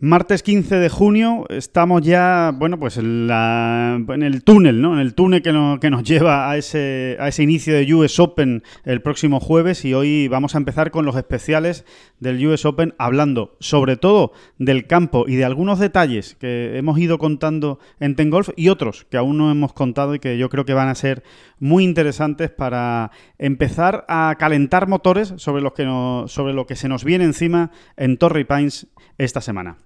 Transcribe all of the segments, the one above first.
Martes 15 de junio estamos ya, bueno, pues en, el túnel, ¿no? En el túnel que, que, nos lleva a ese, a ese inicio de US Open el próximo jueves y hoy vamos a empezar con los especiales del US Open hablando sobre todo del campo y de algunos detalles que hemos ido contando en Ten Golf y otros que aún no hemos contado y que yo creo que van a ser muy interesantes para empezar a calentar motores sobre, los que sobre lo que se nos viene encima en Torrey Pines esta semana.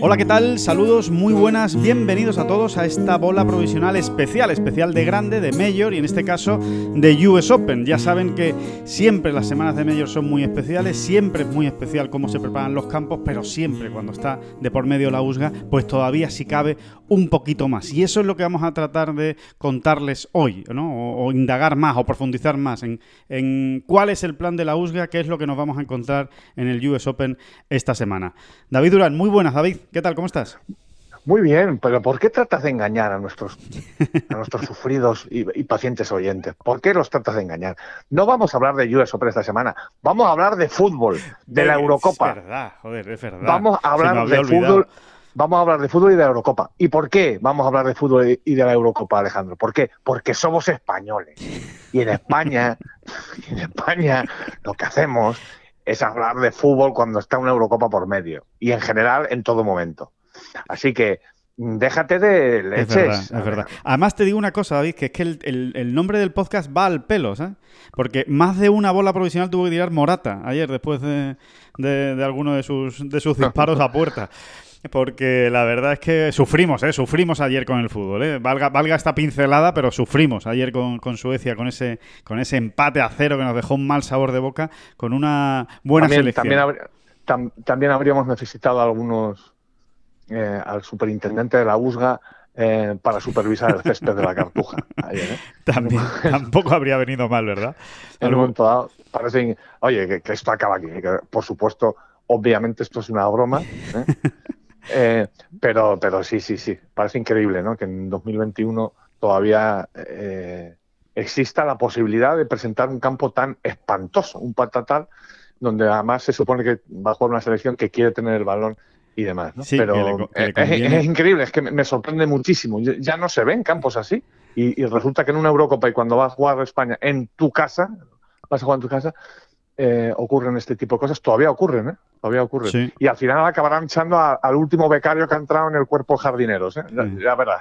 Hola, ¿qué tal? Saludos, muy buenas, bienvenidos a todos a esta bola provisional especial, especial de grande, de Mayor y en este caso de US Open. Ya saben que siempre las semanas de Mayor son muy especiales, siempre es muy especial cómo se preparan los campos, pero siempre cuando está de por medio la USGA, pues todavía si cabe un poquito más. Y eso es lo que vamos a tratar de contarles hoy, ¿no? O, indagar más o profundizar más en, en cuál es el plan de la USGA, qué es lo que nos vamos a encontrar en el US Open esta semana. David Durán, muy buenas, David. ¿Qué tal? ¿Cómo estás? Muy bien, pero ¿por qué tratas de engañar a nuestros, a nuestros sufridos y, pacientes oyentes? ¿Por qué los tratas de engañar? No vamos a hablar de US Open esta semana, vamos a hablar de fútbol, de, la Eurocopa. Es verdad, joder, es verdad. Vamos a hablar de fútbol. Vamos a hablar de fútbol y de la Eurocopa. ¿Y por qué vamos a hablar de fútbol y de la Eurocopa, Alejandro? ¿Por qué? Porque somos españoles. Y en España, en España, lo que hacemos es hablar de fútbol cuando está una Eurocopa por medio y en general en todo momento. Así que déjate de leches. Es verdad, Además te digo una cosa, David, que es que el, nombre del podcast va al pelo, ¿sabes? Porque más de una bola provisional tuvo que tirar Morata ayer después de, de alguno de sus, de sus disparos a puerta porque la verdad es que sufrimos, ¿eh? Sufrimos ayer con el fútbol, ¿eh? Valga, valga esta pincelada, pero sufrimos ayer con, Suecia, con ese, con ese empate a cero que nos dejó un mal sabor de boca, con una buena selección. También, habríamos necesitado algunos, eh, al superintendente de la USGA, eh, para supervisar el césped de la cartuja. ¿eh? También, tampoco habría venido mal, ¿verdad? En un momento dado, parece, oye, que, esto acaba aquí. por supuesto, obviamente esto es una broma. ¿eh? Eh, pero, pero sí, sí, sí. Parece increíble, ¿no? Que en 2021 todavía eh, exista la posibilidad de presentar un campo tan espantoso, un patatal, donde además se supone que va a jugar una selección que quiere tener el balón y demás. ¿no? pero es, increíble, es que me sorprende muchísimo. Ya no se ven campos así. Y, y, resulta que en una Eurocopa y cuando va a jugar España en tu casa, vas a jugar en tu casa, eh, ocurren este tipo de cosas. Todavía ocurren, ¿eh? Todavía ocurren. Y al final acabarán echando al último becario que ha entrado en el cuerpo jardineros, ¿eh? Ya, verás.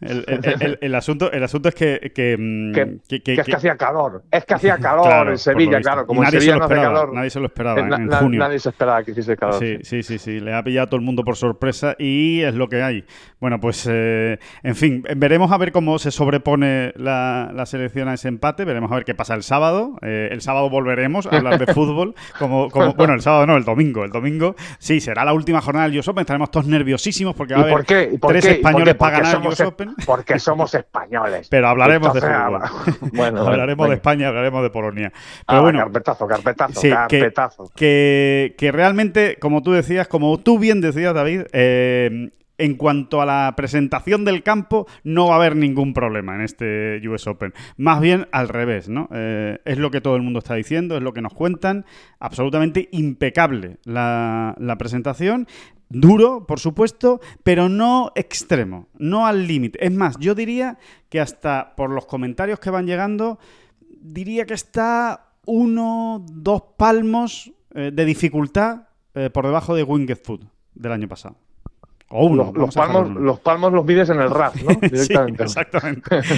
el, asunto, el asunto es que... Que, mm, es que hacía calor. Es que hacía calor en Sevilla, claro. Como en Sevilla no hace calor. Nadie se lo esperaba en, junio. Nadie se esperaba que hiciese calor. Sí, sí, sí, sí, Le ha pillado a todo el mundo por sorpresa y es lo que hay. Bueno, pues, eh, en fin, veremos a ver cómo se sobrepone la, la, selección a ese empate. Veremos a ver qué pasa el sábado. Eh, el sábado volveremos a hablar de fútbol. Como, como, bueno, el sábado no, el domingo. El domingo, sí, será la última jornada del US Open. Estaremos todos nerviosísimo porque va a haber tres españoles para ganar el US Open. Porque somos españoles. Pero hablaremos de fútbol. bueno, hablaremos de España, hablaremos de Polonia. Pero ah, bueno, carpetazo, carpetazo, carpetazo. Que, que, realmente, como tú decías, como tú bien decías, David, eh, en cuanto a la presentación del campo, no va a haber ningún problema en este US Open. Más bien al revés, ¿no? Eh, es lo que todo el mundo está diciendo, es lo que nos cuentan. Absolutamente impecable la, presentación. Duro, por supuesto, pero no extremo, no al límite. Es más, yo diría que hasta por los comentarios que van llegando, diría que está uno, dos palmos eh, de dificultad eh, por debajo de Winged Food del año pasado los, palmos, los palmos los mides en el RAF, ¿no? Directamente. exactamente.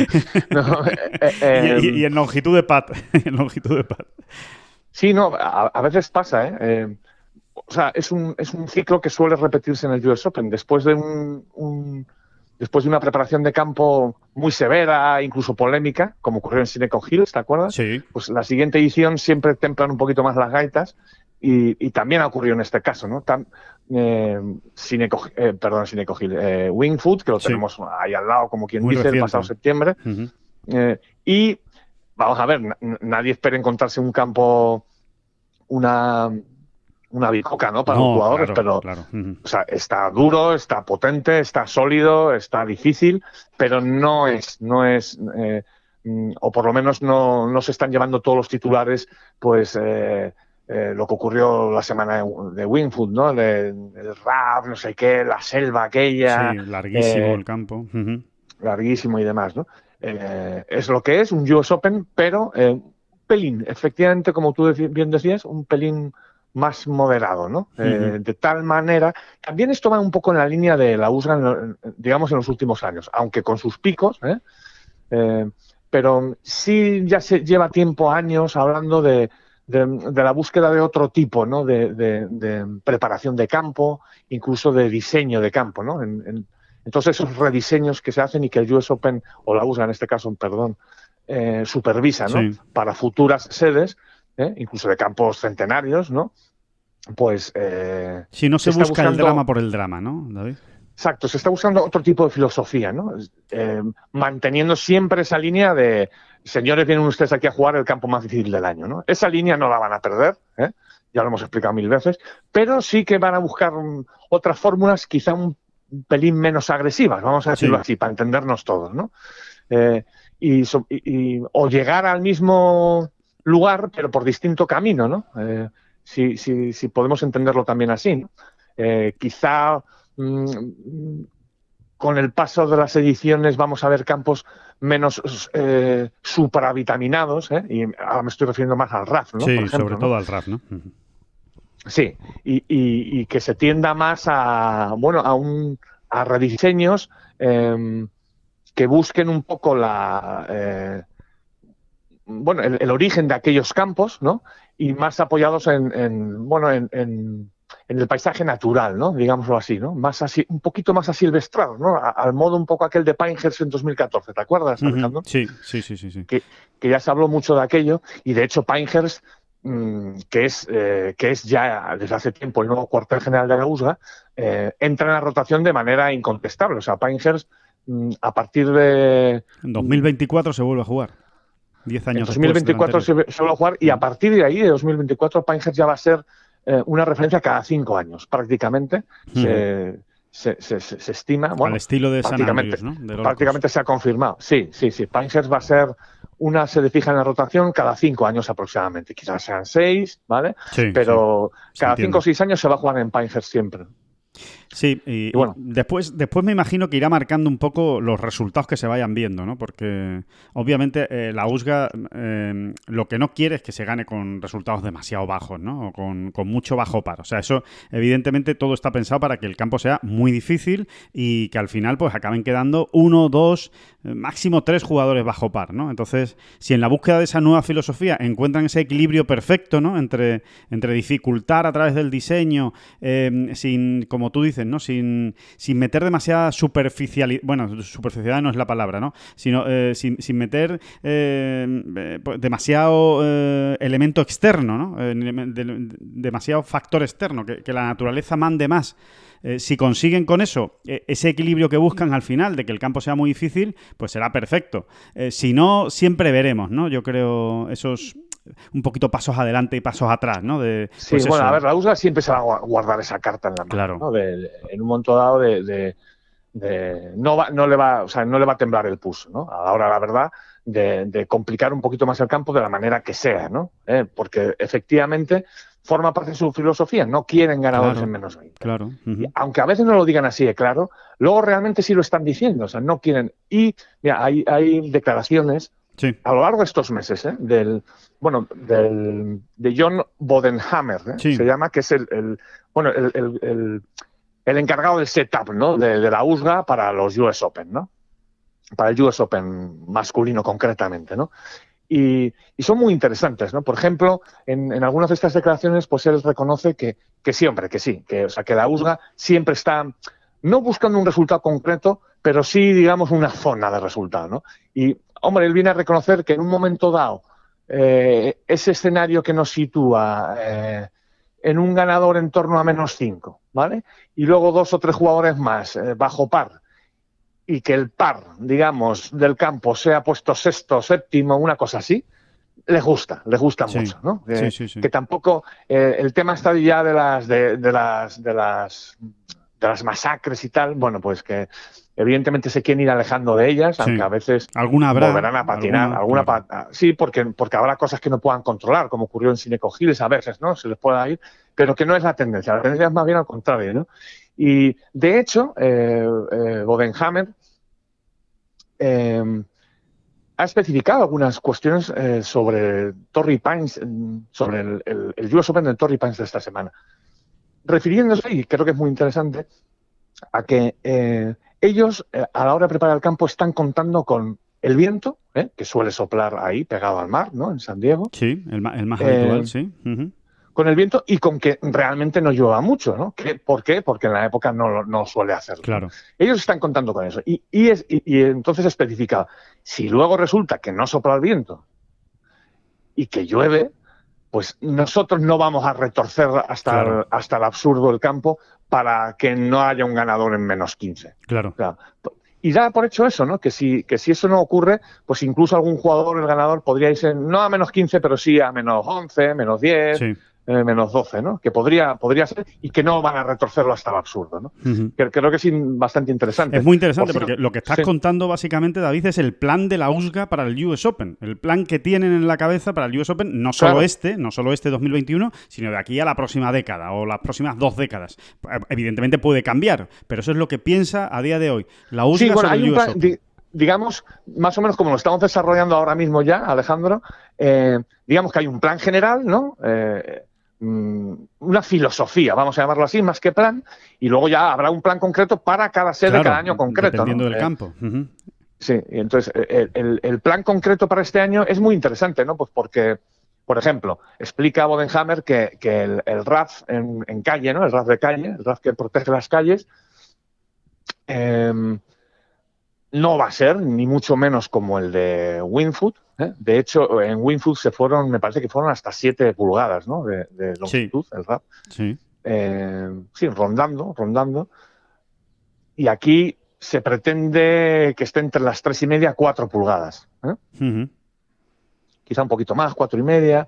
Eh, eh, y, en longitud de pat. en longitud de pat. Sí, no, a, veces pasa, ¿eh? ¿eh? O sea, es un, es un ciclo que suele repetirse en el US Open. Después de un, después de una preparación de campo muy severa, incluso polémica, como ocurrió en Sineco Hills, ¿te acuerdas? Sí. Pues la siguiente edición siempre templan un poquito más las gaitas y, y también ha ocurrido en este caso, ¿no? Eh, eh, perdón, Hill, eh, Wingfoot, que lo Sí. tenemos ahí al lado, como quien Muy dice, reciente. el pasado septiembre. Eh, y vamos a ver, na- nadie espera encontrarse un campo, una, una bicoca, ¿no? Para No, los jugadores, claro, pero claro. O sea, está duro, está potente, está sólido, está difícil, pero no es, no es, mm, o por lo menos no, no se están llevando todos los titulares, pues eh, eh, lo que ocurrió la semana de, Wingfoot, ¿no? El rap, no sé qué, la selva aquella, Sí, larguísimo eh, el campo. Larguísimo y demás, ¿no? Eh, es lo que es, un US Open, pero un pelín, efectivamente, como tú bien decías, un pelín más moderado, ¿no? Eh, de tal manera, también esto va un poco en la línea de la USGA, en lo- en- digamos, en los últimos años, aunque con sus picos, ¿eh? Eh, pero sí ya se lleva tiempo, años, hablando de, de- de la búsqueda de otro tipo, ¿no? De, de- de preparación de campo, incluso de diseño de campo, ¿no? En- en- entonces esos rediseños que se hacen y que el US Open, o la USGA en este caso, perdón, eh, supervisa, ¿no? Sí. Para futuras sedes, ¿eh? incluso de campos centenarios, ¿no? Pues eh, Si no se, busca el drama por el drama, ¿no, David? Exacto, se está buscando otro tipo de filosofía, ¿no? Eh, manteniendo siempre esa línea de, señores, vienen ustedes aquí a jugar el campo más difícil del año, ¿no? Esa línea no la van a perder, ¿eh? ya lo hemos explicado mil veces, pero sí que van a buscar otras fórmulas quizá un pelín menos agresivas, vamos a decirlo Sí. así, para entendernos todos, ¿no? Eh, y, so- y- y- o llegar al mismo lugar, pero por distinto camino, ¿no? Eh, si, si- si podemos entenderlo también así, ¿no? Quizá mm, con el paso de las ediciones vamos a ver campos menos eh, supravitaminados, ¿eh? y ahora me estoy refiriendo más al RAF, ¿no? sí, ejemplo, sobre ¿no? todo al RAF, ¿no? Sí, y, y- y que se tienda más a, bueno, a un a rediseños em, que busquen un poco la eh, bueno, el, el origen de aquellos campos, ¿no? Y más apoyados en, en, bueno, en, en- en el paisaje natural, ¿no? Digámoslo así, ¿no? Más así, un poquito más asilvestrado, ¿no? A- al modo un poco aquel de Pinehurst en 2014, ¿te acuerdas, Alejandro? Ujú. Sí, sí, sí, sí, sí. que ya se habló mucho de aquello y de hecho Pinehurst mm, que es eh, que es ya desde hace tiempo el nuevo cuartel general de la USGA eh, entra en la rotación de manera incontestable o sea Pinehurst mm, a partir de En 2024 se vuelve a jugar. 10 en años del 2024 anterior. se, se va a jugar y a partir de ahí de 2024 Pinehurst ya va a ser eh, una referencia cada cinco años prácticamente se, se, se- se- se estima bueno Al estilo de San prácticamente, Andrews, ¿no? Del Orcos. prácticamente se ha confirmado. Sí, sí, sí. Pinehurst va a ser una sede fija en la rotación cada cinco años aproximadamente. Quizás sean seis, ¿vale? Sí, Pero cada cinco o seis años se va a jugar en Pinehurst siempre. Sí, y, Y bueno. después, después me imagino que irá marcando un poco los resultados que se vayan viendo, ¿no? Porque obviamente eh, la USGA eh, lo que no quiere es que se gane con resultados demasiado bajos, ¿no? O con, con mucho bajo par. O sea, eso evidentemente todo está pensado para que el campo sea muy difícil y que al final pues acaben quedando uno, dos, máximo tres jugadores bajo par, ¿no? Entonces, si en la búsqueda de esa nueva filosofía encuentran ese equilibrio perfecto, ¿no? Entre, entre dificultar a través del diseño, eh, sin, como tú dices, ¿no? Sin, sin meter demasiada superficialidad, bueno, superficialidad no es la palabra, ¿no? Sino eh, sin, sin meter eh, eh, pues, demasiado elemento externo, ¿no? De- demasiado factor externo, que, la naturaleza mande más. Si consiguen con eso ese equilibrio que buscan al final, de que el campo sea muy difícil, pues será perfecto. Si no, siempre veremos, ¿no? Yo creo esos un poquito pasos adelante y pasos atrás, ¿no? De, Sí, pues bueno, eso. a ver, la USGA siempre se va a gua- guardar esa carta en la mano. Claro. ¿no? De- de- en un momento dado de, no va, no le va, o sea, no le va a temblar el pulso, ¿no? A la verdad, de, complicar un poquito más el campo de la manera que sea, ¿no? Eh, Porque efectivamente forma parte de su filosofía. No quieren ganadores Claro. en menos 20. Claro. aunque a veces no lo digan así de claro, luego realmente sí lo están diciendo, o sea, no quieren. Y mira, hay, hay declaraciones Sí. a lo largo de estos meses, ¿eh? del, bueno, del, de John Bodenhammer, ¿eh? Sí. se llama, que es el, el- bueno, el, el- el- encargado del setup, ¿no? De, de la USGA para los US Open, ¿no? Para el US Open masculino concretamente, ¿no? Y, y son muy interesantes, ¿no? Por ejemplo, en, en algunas de estas declaraciones, pues él reconoce que, que sí, hombre, que sí, que, o sea, que la USGA siempre está no buscando un resultado concreto, pero sí, digamos, una zona de resultado, ¿no? Y, hombre, él viene a reconocer que en un momento dado, eh, ese escenario que nos sitúa eh, en un ganador en torno a menos 5, ¿vale? Y luego dos o tres jugadores más eh, bajo par, y que el par, digamos, del campo sea puesto sexto, séptimo, una cosa así, les gusta, les gusta Sí. mucho, ¿no? Sí, Que- sí, sí. que tampoco el tema está ya de las de, de las de las de las masacres y tal, bueno, pues que evidentemente se quieren ir alejando de ellas, Sí. aunque a veces Alguna habrá. volverán a patinar, alguna, claro. pa- sí, porque porque habrá cosas que no puedan controlar, como ocurrió en Sineco Giles a veces, ¿no? Se les pueda ir, pero que no es la tendencia, la tendencia es más bien al contrario, ¿no? Y de hecho, eh, eh, Bodenhammer eh, ha especificado algunas cuestiones eh, sobre Torrey Pines, sobre el, el, el US Open del Torrey Pines de esta semana. Refiriéndose, y creo que es muy interesante, a que eh, ellos eh, a la hora de preparar el campo están contando con el viento, ¿eh? que suele soplar ahí, pegado al mar, ¿no? En San Diego, Sí, el, el más Eh, habitual, sí. Ujú. con el viento y con que realmente no llueva mucho, ¿no? ¿Qué- ¿Por qué? Porque en la época no, no suele hacerlo. Claro. Ellos están contando con eso. Y, y es, y, y entonces especifica, si luego resulta que no sopla el viento y que llueve, pues nosotros no vamos a retorcer hasta, Claro. el, hasta el absurdo del campo para que no haya un ganador en menos 15. Claro. O sea, y da por hecho eso, ¿no? Que si, que si eso no ocurre, pues incluso algún jugador, el ganador, podría irse no a menos 15, pero sí a menos 11, menos 10, Sí. Eh, menos 12, ¿no? Que podría, podría ser y que no van a retorcerlo hasta el absurdo, ¿no? Creo que es bastante interesante. Es muy interesante Por porque lo que estás sí. contando básicamente, David, es el plan de la USGA para el US Open. El plan que tienen en la cabeza para el US Open, no solo Claro. este, no solo este 2021, sino de aquí a la próxima década o las próximas dos décadas. Eh, Evidentemente puede cambiar, pero eso es lo que piensa a día de hoy la USGA Sí, bueno, sobre hay el US Open. di- digamos, más o menos como lo estamos desarrollando ahora mismo ya, Alejandro, eh, digamos que hay un plan general, ¿no? Eh, una filosofía, vamos a llamarlo así, más que plan, y luego ya habrá un plan concreto para cada sede, Claro, cada año concreto. Dependiendo ¿no? del Eh, campo. Sí, y entonces eh, el, el- el plan concreto para este año es muy interesante, ¿no? Pues porque, por ejemplo, explica Bodenhammer que, que el, el RAF en, en calle, ¿no? El RAF de calle, el RAF que protege las calles, em, no va a ser ni mucho menos como el de Winfoot. ¿Eh? De hecho, en Winfoot se fueron, me parece que fueron hasta 7 pulgadas, ¿no? De, de longitud, el RAF Sí. eh, sí, rondando, rondando. Y aquí se pretende que esté entre las tres y media, cuatro pulgadas. ¿eh? Quizá un poquito más, cuatro y media.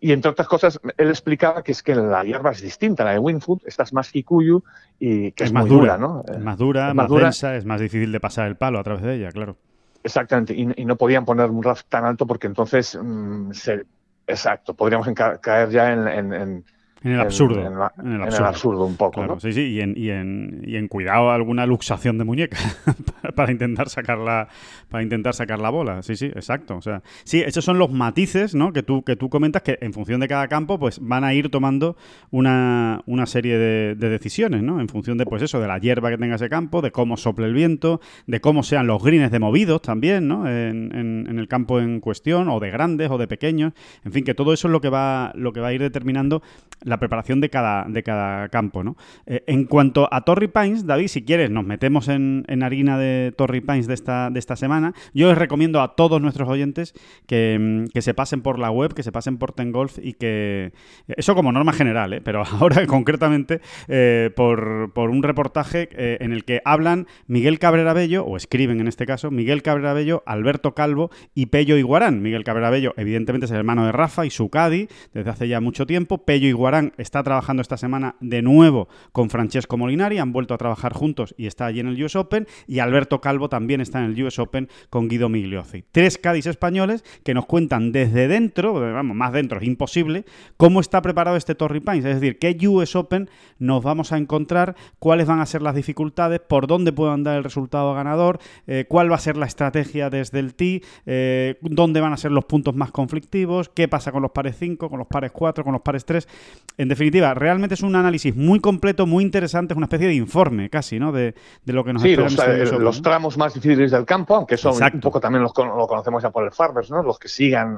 y entre otras cosas, él explicaba que es que la hierba es distinta, la de Winfoot, esta es más kikuyu y que es, más dura, dura, ¿no? Es más dura, es más, más dura. densa, es más difícil de pasar el palo a través de ella, claro. Exactamente, y, no podían poner un RAF tan alto porque entonces, mm, se- exacto, podríamos caer ya en- En el absurdo. en la- en el en absurdo. absurdo un poco. Claro, ¿no? sí, sí, y en, y en, y en cuidado alguna luxación de muñeca para- para intentar sacar la para intentar sacar la bola. Sí, sí, exacto. O sea, sí, esos son los matices, ¿no? Que tú que tú comentas que en función de cada campo, pues van a ir tomando una, una serie de, de decisiones, ¿no? En función de pues eso, de la hierba que tenga ese campo, de cómo sople el viento, de cómo sean los greens de movidos también, ¿no? En, en- en el campo en cuestión, o de grandes o de pequeños. En fin, que todo eso es lo que va lo que va a ir determinando la preparación de cada, de cada campo, ¿no? Eh, en cuanto a Torrey Pines, David, si quieres, nos metemos en, en harina de Torrey Pines de esta, de esta semana. Yo les recomiendo a todos nuestros oyentes que, mm, que se pasen por la web, que se pasen por Tengolf y que... Eso como norma general, ¿eh? pero ahora concretamente eh, por, por un reportaje eh, en el que hablan Miguel Cabrera Bello, o escriben en este caso, Miguel Cabrera Bello, Alberto Calvo y Pello Iguarán. Miguel Cabrera Bello, evidentemente, es el hermano de Rafa y su Cadi desde hace ya mucho tiempo. Pello Iguarán está trabajando esta semana de nuevo con Francesco Molinari, han vuelto a trabajar juntos y está allí en el US Open. Y Alberto Calvo también está en el US Open con Guido Migliozzi. Tres Cádiz españoles que nos cuentan desde dentro, vamos, más dentro, es imposible, cómo está preparado este Torrey Pines. Es decir, qué US Open nos vamos a encontrar, cuáles van a ser las dificultades, por dónde puede andar el resultado ganador, eh, cuál va a ser la estrategia desde el tee, eh, dónde van a ser los puntos más conflictivos, qué pasa con los pares 5, con los pares 4, con los pares 3. En definitiva, realmente es un análisis muy completo, muy interesante, es una especie de informe casi, ¿no? De, de lo que nos Sí, espera los, en este eh, los tramos más difíciles del campo, aunque son Exacto. un poco también los, lo conocemos ya por el Farmers, ¿no? Los que sigan,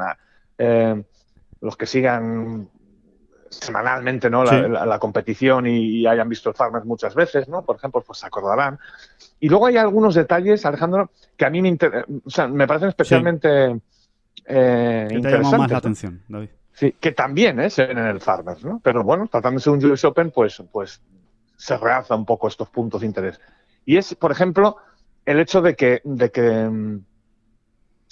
eh, los que sigan semanalmente ¿no? La, Sí. la- la competición y, y hayan visto el Farmers muchas veces, ¿no? Por ejemplo, pues se acordarán. Y luego hay algunos detalles, Alejandro, que a mí me, inter- o sea, me parecen especialmente eh, ¿Qué te ha llamado más interesantes. la atención, David? Sí, que también ¿eh? se ven en el Farmers, ¿no? Pero bueno, tratándose de un US Open, pues, pues se realza un poco estos puntos de interés. Y es, por ejemplo, el hecho de que, de que mm,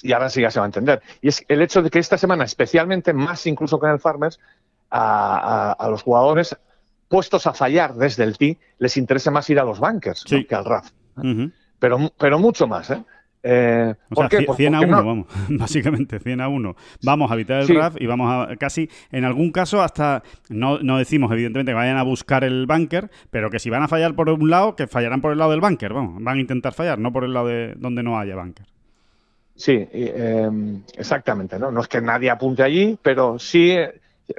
y ahora sí ya se va a entender, y es el hecho de que esta semana, especialmente más incluso que en el Farmers, a, a- a los jugadores puestos a fallar desde el tee, les interesa más ir a los bunkers ¿no? Sí. que al RAF. Ujú. Pero, pero mucho más, ¿eh? Eh, O ¿por sea, qué? ci- Pues 100 a porque 1, no- vamos. Básicamente, 100 a 1. Vamos a evitar el Sí. RAF y vamos a casi, en algún caso, hasta, no, no decimos evidentemente que vayan a buscar el bunker, pero que si van a fallar por un lado, que fallarán por el lado del bunker, vamos. Van a intentar fallar, no por el lado de donde no haya bunker. Sí, eh, exactamente, ¿no? No es que nadie apunte allí, pero sí,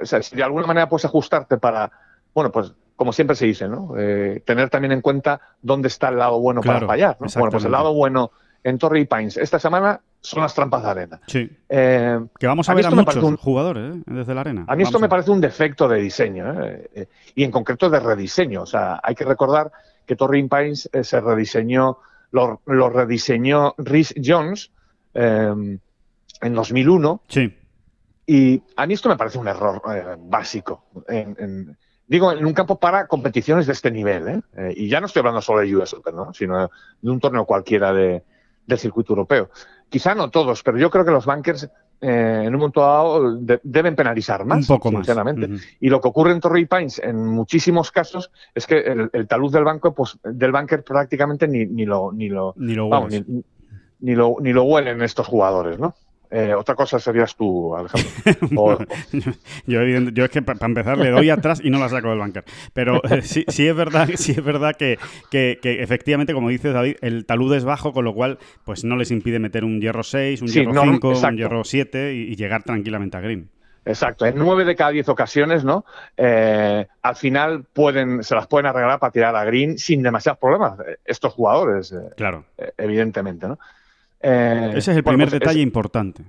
o sea, si de alguna manera puedes ajustarte para, bueno, pues como siempre se dice, ¿no? Eh, tener también en cuenta dónde está el lado bueno Claro, para fallar, ¿no? Bueno, pues el lado bueno en Torrey Pines esta semana son las trampas de arena. Sí. Eh, Que vamos a, ver a muchos un- jugadores ¿eh? desde la arena. A mí esto me parece un defecto de diseño, ¿eh? Eh, y en concreto de rediseño. O sea, hay que recordar que Torrey Pines eh, se rediseñó, lo, lo rediseñó Rhys Jones en 2001 Sí, Y a mí esto me parece un error básico. En- en- digo, en un campo para competiciones de este nivel. y ya no estoy hablando solo de US Open, ¿no? sino de un torneo cualquiera de, del circuito europeo. Quizá no todos, pero yo creo que los bankers eh, en un momento dado de- deben penalizar más, un poco más. sinceramente. Y lo que ocurre en Torrey Pines en muchísimos casos es que el, el talud del banco, pues, del banker prácticamente ni, ni lo, ni lo, Ni lo vamos, ni, ni lo, ni lo huelen estos jugadores, ¿no? Eh, otra cosa serías tú, Alejandro. O- yo, es que para empezar le doy atrás y no la saco del bunker. Pero eh, sí, sí es verdad, sí es verdad que, que- que efectivamente, como dices David, el talud es bajo, con lo cual pues no les impide meter un hierro 6, un Sí, hierro no, 5, un hierro 7 y, y llegar tranquilamente a green. Exacto, en nueve de cada diez ocasiones, ¿no? Eh, al final pueden, se las pueden arreglar para tirar a green sin demasiados problemas. Estos jugadores, Claro. eh, evidentemente, ¿no? Eh, Ese es el bueno, primer pues es- detalle importante.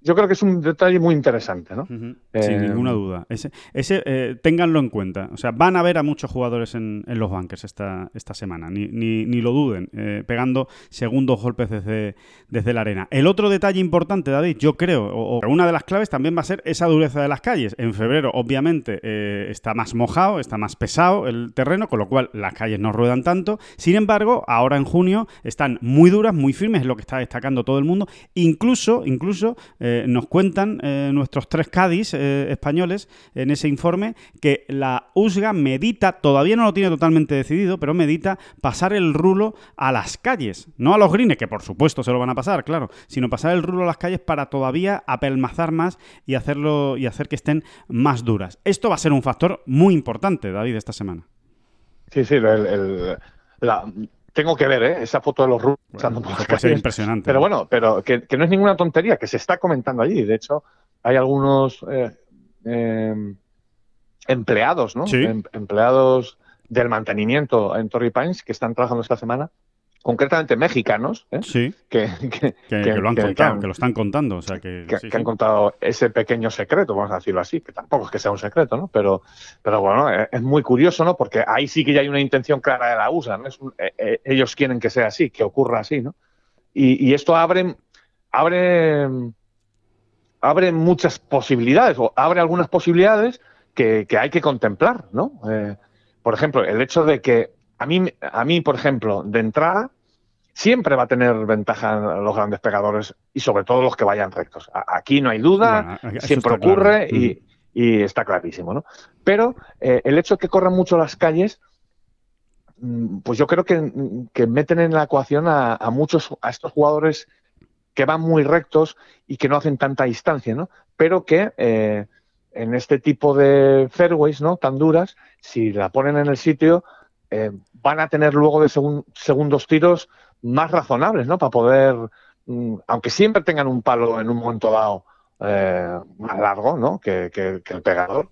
Yo creo que es un detalle muy interesante, ¿no? Eh, Sin ninguna duda. Ese, ese eh, ténganlo en cuenta. O sea, van a ver a muchos jugadores en, en los bunkers esta, esta semana. Ni, ni, ni lo duden. eh, pegando segundos golpes desde, desde la arena. El otro detalle importante, David, yo creo, o, o una de las claves también va a ser esa dureza de las calles. En febrero, obviamente, eh, está más mojado, está más pesado el terreno, con lo cual las calles no ruedan tanto. Sin embargo, ahora en junio están muy duras, muy firmes, es lo que está destacando todo el mundo. Incluso, incluso eh, nos cuentan eh, nuestros tres Cádiz eh, españoles en ese informe que la USGA medita, todavía no lo tiene totalmente decidido, pero medita pasar el rulo a las calles, no a los greens, que por supuesto se lo van a pasar, claro, sino pasar el rulo a las calles para todavía apelmazar más y hacerlo y hacer que estén más duras. Esto va a ser un factor muy importante, David, esta semana. Sí, sí, la- tengo que ver ¿eh? esa foto de los rusos ser calles. impresionante. Pero bueno, pero que, que no es ninguna tontería, que se está comentando allí. De hecho, hay algunos eh, eh, empleados, ¿no? Sí. Em- empleados del mantenimiento en Torrey Pines que están trabajando esta semana, concretamente mexicanos, ¿eh? Sí, que, que- que, que- que lo han contado, que lo están contando. O sea, que, que- sí, han contado ese pequeño secreto, vamos a decirlo así, que tampoco es que sea un secreto, ¿no? Pero, pero bueno, eh, es muy curioso, ¿no? Porque ahí sí que ya hay una intención clara de la USA, ¿no? Es un- eh, eh, ellos quieren que sea así, que ocurra así, ¿no? Y, y esto abre, abre, abre muchas posibilidades, o abre algunas posibilidades que, que hay que contemplar, ¿no? Eh, por ejemplo, el hecho de que a mí, a mí, por ejemplo, de entrada, siempre va a tener ventaja los grandes pegadores y sobre todo los que vayan rectos. Aquí no hay duda, Bueno, siempre claro. ocurre Mm. y, y está clarísimo, ¿no? Pero eh, el hecho de que corran mucho las calles, mm, pues yo creo que, que meten en la ecuación a, a muchos, a estos jugadores que van muy rectos y que no hacen tanta distancia, ¿no? Pero que eh, en este tipo de fairways, ¿no? Tan duras, si la ponen en el sitio, eh, van a tener luego de segun- segundos tiros más razonables, ¿no? Para poder, mm, aunque siempre tengan un palo en un momento dado eh, más largo, ¿no? Que, que- que el pegador,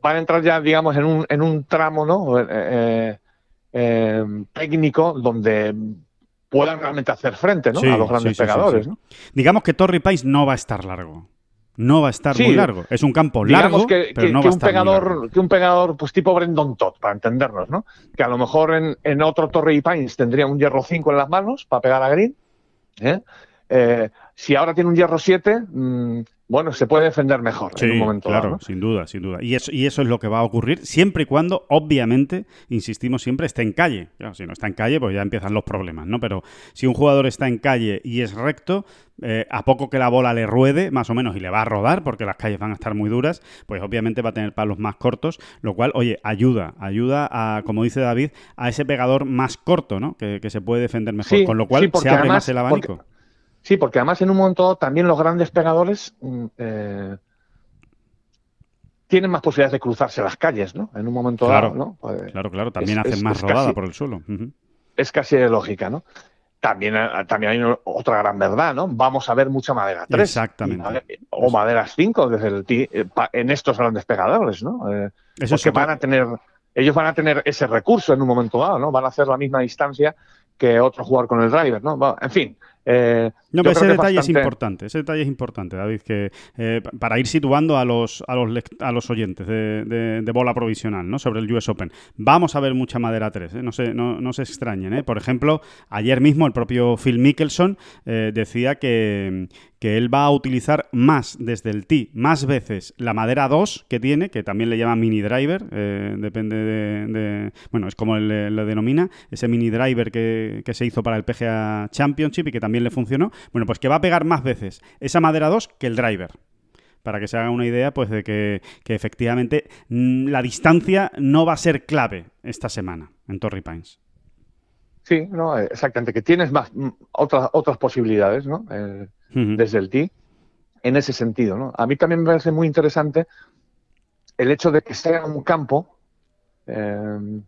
van a entrar ya, digamos, en un, en un tramo, ¿no? Eh, eh, eh, técnico donde puedan realmente hacer frente, ¿no? Sí, a los grandes sí, sí, sí, pegadores. Digamos que Torrey Pines no va a estar largo. No va a estar Sí, muy largo. Es un campo largo, que, pero que- no que va a un estar muy largo. pegador, que un pegador, pues tipo Brendan Todd, para entendernos, ¿no? Que a lo mejor en, en otro Torrey Pines tendría un hierro 5 en las manos para pegar a Green. ¿eh? Eh, si ahora tiene un hierro 7, mm, bueno, se puede defender mejor Sí, en un momento claro, dado, ¿no? sin duda, sin duda. Y eso, y eso es lo que va a ocurrir siempre y cuando, obviamente, insistimos siempre, esté en calle. Claro, si no está en calle, pues ya empiezan los problemas, ¿no? Pero si un jugador está en calle y es recto, eh, a poco que la bola le ruede, más o menos, y le va a rodar, porque las calles van a estar muy duras, pues obviamente va a tener palos más cortos, lo cual, oye, ayuda, ayuda a, como dice David, a ese pegador más corto, ¿no? Que, que se puede defender mejor. Sí, Con lo cual sí, se abre además- más el abanico. porque- Sí, porque además en un momento dado también los grandes pegadores mm, eh, tienen más posibilidades de cruzarse las calles, ¿no? En un momento Claro, dado, ¿no? Pues, Claro, claro, también es- hacen es- más es rodada casi- por el suelo. Es casi lógica, ¿no? También, eh, también hay otra gran verdad, ¿no? Vamos a ver mucha madera 3. Exactamente. o maderas 5 desde el eh, en estos grandes pegadores, ¿no? Eh, Eso es porque van a tener, ellos van a tener ese recurso en un momento dado, ¿no? Van a hacer la misma distancia que otro jugador con el driver, ¿no? En fin. Eh, No, pero ese detalle es bastante- importante, ese detalle es importante, David, que eh, pa- para ir situando a los, a los, a los oyentes de, de- de bola provisional ¿no? sobre el US Open. Vamos a ver mucha madera 3, ¿eh? no, se, no, no se extrañen. Por ejemplo, ayer mismo el propio Phil Mickelson decía que, que él va a utilizar más desde el tee, más veces la madera 2 que tiene, que también le llaman mini driver, eh, depende de, Bueno, es como le, le denomina, ese mini driver que, que se hizo para el PGA Championship y que también le funcionó. Bueno, pues que va a pegar más veces esa madera 2 que el driver. Para que se haga una idea, pues de que, que efectivamente mm, la distancia no va a ser clave esta semana en Torrey Pines. Sí, no, exactamente, que tienes más mm, otras otras posibilidades, ¿no? Desde el tee, en ese sentido, ¿no? A mí también me parece muy interesante el hecho de que sea un campo, eh,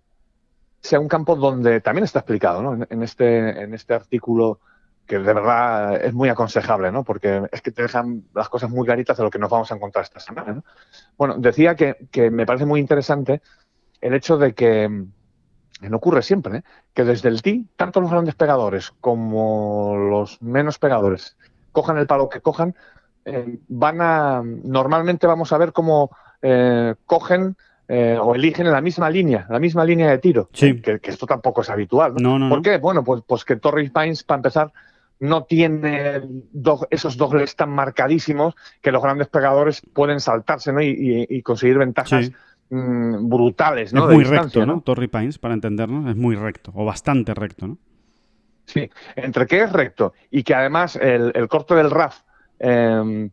sea un campo donde también está explicado, ¿no? En, este, en este artículo que de verdad es muy aconsejable, ¿no? Porque es que te dejan las cosas muy claritas de lo que nos vamos a encontrar esta semana, ¿no? Bueno, decía que, que me parece muy interesante el hecho de que, no ocurre siempre, ¿eh? que desde el tee, tanto los grandes pegadores como los menos pegadores, cojan el palo que cojan, eh, van a, normalmente vamos a ver cómo eh, cogen eh, o eligen en la misma línea, la misma línea de tiro, Sí. que, que esto tampoco es habitual, ¿no? No, no, ¿Por qué? Bueno, pues, pues que Torrey Pines, para empezar, no tiene do- esos dobles tan marcadísimos que los grandes pegadores pueden saltarse ¿no? y, y- y conseguir ventajas Sí. mm, brutales, ¿no? es muy recto, ¿no? Torrey Pines, para entendernos, es muy recto, o bastante recto, ¿no? Sí, entre que es recto y que además el, el corte del RAF eh,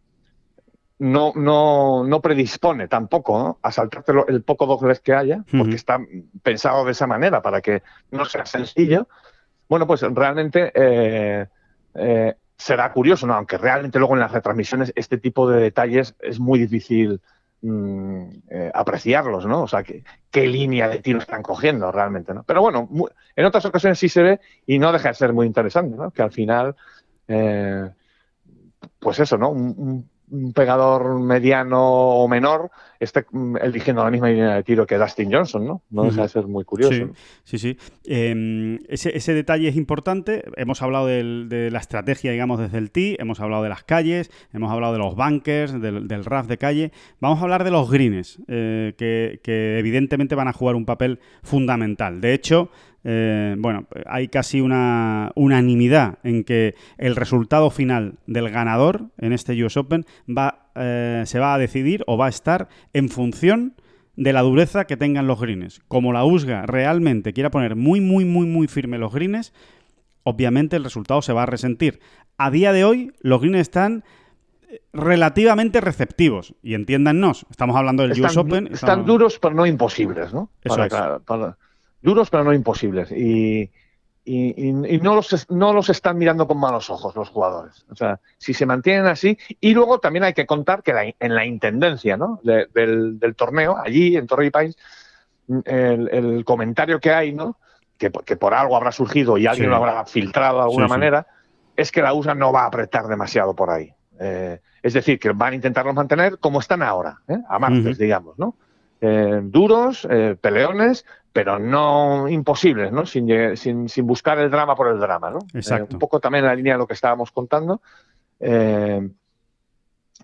no, no, no predispone tampoco ¿no? a saltarte lo- el poco doblez que haya, porque está pensado de esa manera para que no sea sencillo. Bueno, pues realmente eh, eh, será curioso, ¿no? aunque realmente luego en las retransmisiones este tipo de detalles es muy difícil mm, eh, apreciarlos, ¿no? O sea, que- qué línea de tiro están cogiendo realmente, ¿no? Pero bueno, en otras ocasiones sí se ve y no deja de ser muy interesante, ¿no? Que al final, eh, pues eso, ¿no? Un- un pegador mediano o menor esté mm, eligiendo la misma línea de tiro que Dustin Johnson, ¿no? No deja de ser muy curioso. Sí, ¿no? sí, sí. Eh, ese, ese detalle es importante. Hemos hablado del- de la estrategia, digamos, desde el tee, hemos hablado de las calles, hemos hablado de los bunkers, del, del RAF de calle. Vamos a hablar de los greens, eh, que, que evidentemente van a jugar un papel fundamental. De hecho, eh, bueno, hay casi una unanimidad en que el resultado final del ganador en este US Open va, eh, se va a decidir o va a estar en función de la dureza que tengan los greens. Como la USGA realmente quiera poner muy, muy, muy, muy firme los greens, obviamente el resultado se va a resentir. A día de hoy, los greens están eh, relativamente receptivos. Y entiéndannos, estamos hablando del US Open. están estamos- duros pero no imposibles, ¿no? Eso Para- es. para- para- duros pero no imposibles. Y, y- y- y no, los, no los están mirando con malos ojos los jugadores. O sea, si se mantienen así. Y luego también hay que contar que la- en la intendencia ¿no? de- del, del torneo, allí en Torrey Pines, el, el comentario que hay, ¿no? que, por- que por algo habrá surgido y alguien Sí. lo habrá filtrado de alguna Sí, sí. manera, es que la USA no va a apretar demasiado por ahí. Eh, es decir, que van a intentarlos mantener como están ahora, ¿eh? amantes, Ujú. digamos, ¿no? Eh, duros, eh, peleones, pero no imposibles, ¿no? Sin, sin, sin buscar el drama por el drama, ¿no? Exacto. Eh, un poco también en la línea de lo que estábamos contando. Eh,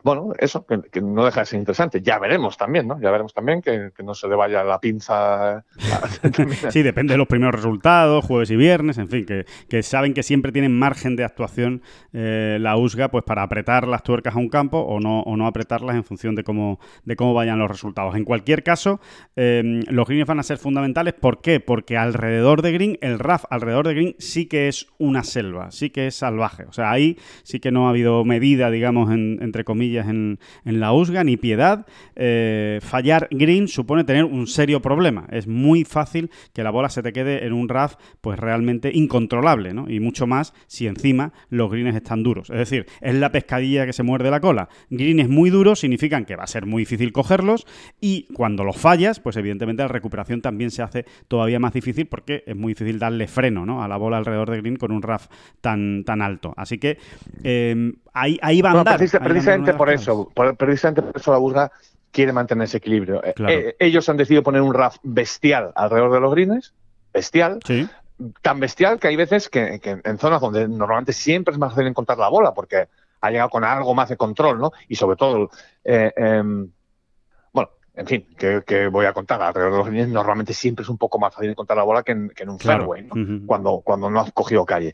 bueno, eso, que, no deja de ser interesante. Ya veremos también, ¿no? Ya veremos también que, no se le vaya la pinza. sí, depende de los primeros resultados, jueves y viernes, en fin, que, saben que siempre tienen margen de actuación eh, la USGA pues para apretar las tuercas a un campo o no, o no apretarlas en función de cómo, de cómo vayan los resultados. En cualquier caso, eh, los greens van a ser fundamentales. ¿Por qué? Porque alrededor de green, el RAF alrededor de green sí que es una selva, sí que es salvaje. O sea, ahí sí que no ha habido medida, digamos, entre comillas, en, la USGA, ni piedad. Eh, fallar green supone tener un serio problema. Es muy fácil que la bola se te quede en un RAF pues realmente incontrolable, ¿no? Y mucho más si encima los greens están duros. Es decir, es la pescadilla que se muerde la cola. Greens muy duros significan que va a ser muy difícil cogerlos y cuando los fallas, pues evidentemente la recuperación también se hace todavía más difícil porque es muy difícil darle freno ¿no? a la bola alrededor de green con un RAF tan, tan alto. Así que eh, ahí, ahí va a andar. precisamente por eso, precisamente por eso la Burga quiere mantener ese equilibrio. Eh, eh, ellos han decidido poner un RAF bestial alrededor de los greens, bestial, tan bestial que hay veces que, en zonas donde normalmente siempre es más fácil encontrar la bola, porque ha llegado con algo más de control, ¿no? Y sobre todo, eh, em, bueno, en fin, que, voy a contar, alrededor de los greens normalmente siempre es un poco más fácil encontrar la bola que en, un fairway, ¿no? cuando, cuando no has cogido calle.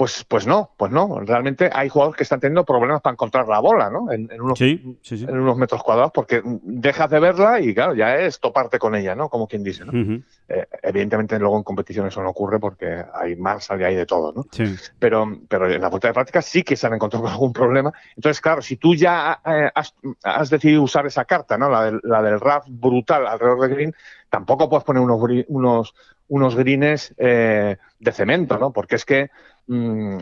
Pues, pues no, pues no. Realmente hay jugadores que están teniendo problemas para encontrar la bola, ¿no? En, unos, en unos, metros cuadrados, porque dejas de verla y, claro, ya es toparte con ella, ¿no? Como quien dice, ¿no? Eh, evidentemente, luego en competición eso no ocurre porque hay más y hay de todo, ¿no? Pero, pero en la vuelta de práctica sí que se han encontrado con algún problema. Entonces, claro, si tú ya eh, has, decidido usar esa carta, ¿no? La del, la del RAF brutal alrededor de Green, tampoco puedes poner unos, unos, unos greens eh, de cemento, ¿no? Porque es que Mm,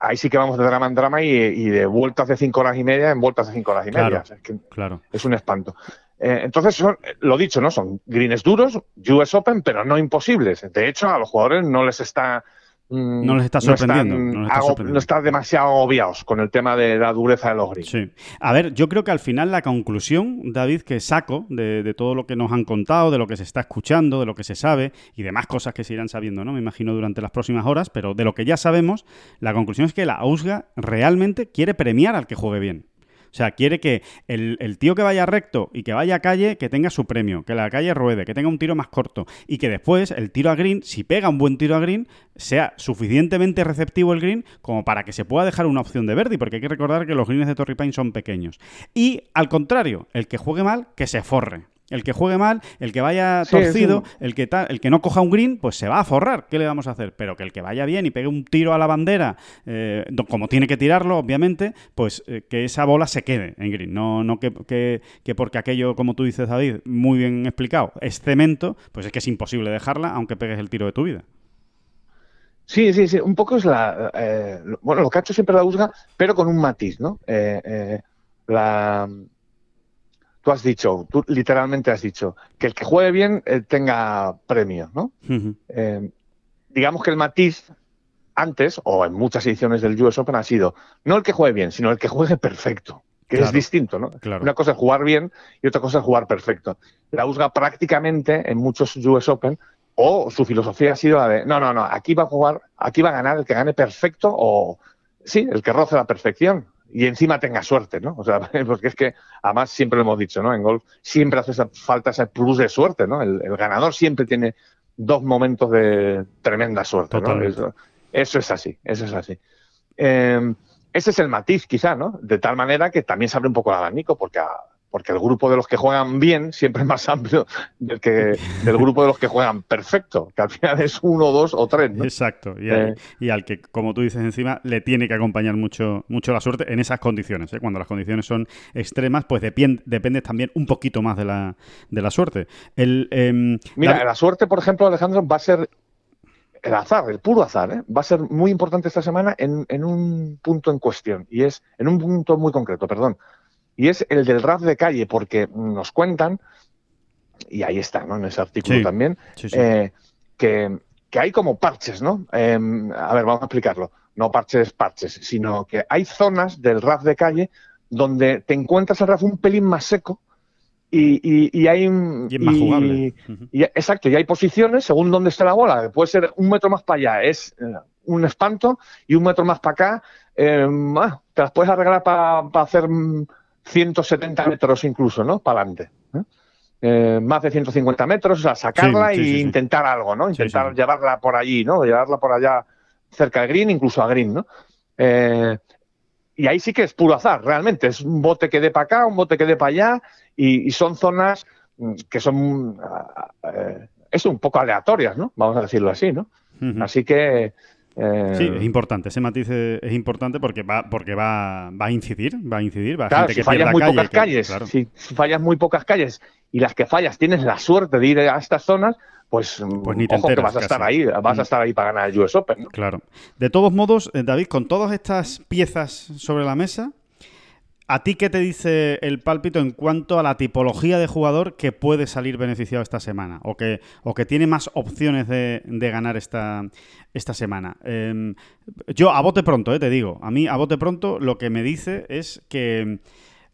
ahí sí que vamos de drama en drama y, de vueltas de cinco horas y media en vueltas de cinco horas y media. es, claro. es un espanto. Eh, entonces, son, lo dicho, ¿no? Son greens duros, US Open, pero no imposibles. De hecho, a los jugadores no les está Mm, no les está sorprendiendo. No, está, demasiado obviados con el tema de la dureza de los greens. Sí. A ver, yo creo que al final la conclusión, David, que saco de, todo lo que nos han contado, de lo que se está escuchando, de lo que se sabe y demás cosas que se irán sabiendo, ¿no? Me imagino durante las próximas horas, pero de lo que ya sabemos, la conclusión es que la AUSGA realmente quiere premiar al que juegue bien. Sea, quiere que el, tío que vaya recto y que vaya a calle, que tenga su premio, que la calle ruede, que tenga un tiro más corto y que después el tiro a green, si pega un buen tiro a green, sea suficientemente receptivo el green como para que se pueda dejar una opción de verde, porque hay que recordar que los greens de Torrey Pine son pequeños. Y al contrario, el que juegue mal, que se forre. El que juegue mal, el que vaya torcido, el que el que no coja un green, pues se va a forrar. ¿Qué le vamos a hacer? Pero que el que vaya bien y pegue un tiro a la bandera, eh, como tiene que tirarlo, obviamente, pues eh, que esa bola se quede en green. No, no que, que, porque aquello, como tú dices, David, muy bien explicado, es cemento, pues es que es imposible dejarla aunque pegues el tiro de tu vida. Sí, sí, sí. Un poco es la. Eh, bueno, lo que ha hecho siempre la USGA, pero con un matiz, ¿no? la tú has dicho, tú literalmente has dicho, que el que juegue bien eh, tenga premio, ¿no? Eh, digamos que el matiz antes, o en muchas ediciones del US Open, ha sido no el que juegue bien, sino el que juegue perfecto, que es distinto, ¿no? Una cosa es jugar bien y otra cosa es jugar perfecto. La USGA prácticamente en muchos US Open, o su filosofía ha sido la de, no, no, no, aquí va a jugar, aquí va a ganar el que gane perfecto o, sí, el que roce la perfección y encima tenga suerte, ¿no? O sea, porque es que además siempre lo hemos dicho, ¿no? En golf siempre hace falta ese plus de suerte, ¿no? El, ganador siempre tiene dos momentos de tremenda suerte, ¿no? Eso, es así, eso es así. Eh, ese es el matiz, quizá, ¿no? De tal manera que también se abre un poco el abanico, porque a, porque el grupo de los que juegan bien siempre es más amplio del, que, del grupo de los que juegan perfecto, que al final es uno, dos o tres. Exacto, eh. y, al, que, como tú dices encima, le tiene que acompañar mucho, mucho la suerte en esas condiciones. ¿eh? Cuando las condiciones son extremas, pues depende, también un poquito más de la, de la suerte. El, em, Mira, la... suerte, por ejemplo, Alejandro, va a ser el azar, el puro azar, ¿eh? va a ser muy importante esta semana en, en un punto en cuestión, y es en un punto muy concreto, perdón y es el del RAF de calle, porque nos cuentan, y ahí está, ¿no? En ese artículo también, eh, que, hay como parches, ¿no? Em, a ver, vamos a explicarlo. No parches, parches, sino que hay zonas del RAF de calle donde te encuentras el RAF un pelín más seco y, hay... Y más jugable. exacto, y hay posiciones según dónde está la bola. Puede ser un metro más para allá, es eh, un espanto, y un metro más para acá, em, ah, te las puedes arreglar para hacer mm, 170 metros incluso, ¿no? Para adelante. ¿eh? Eh, más de 150 metros, o sea, sacarla Sí, sí, e sí, intentar algo, ¿no? Intentar llevarla por allí, ¿no? Llevarla por allá cerca de green, incluso a green, ¿no? Eh, y ahí sí que es puro azar, realmente. Es un bote que dé para acá, un bote que dé para allá, y, y son zonas mm, que son ah, eh, es un poco aleatorias, ¿no? Vamos a decirlo así, ¿no? Así que eh, Sí, es importante, ese matiz es, es importante porque va, porque va, va a incidir, va a incidir, va a Claro, gente si que fallas muy calle, pocas que- calles, claro. si, si fallas muy pocas calles y las que fallas tienes la suerte de ir a estas zonas, pues, Pues ni te ojo que vas a estar casi. ahí, vas Mm. a estar ahí para ganar el US Open. ¿no? Claro. De todos modos, eh, David, con todas estas piezas sobre la mesa, ¿a ti qué te dice el pálpito en cuanto a la tipología de jugador que puede salir beneficiado esta semana? O que, o que tiene más opciones de, ganar esta, esta semana. Em, yo, a bote pronto, eh, te digo. A mí, a bote pronto, lo que me dice es que em,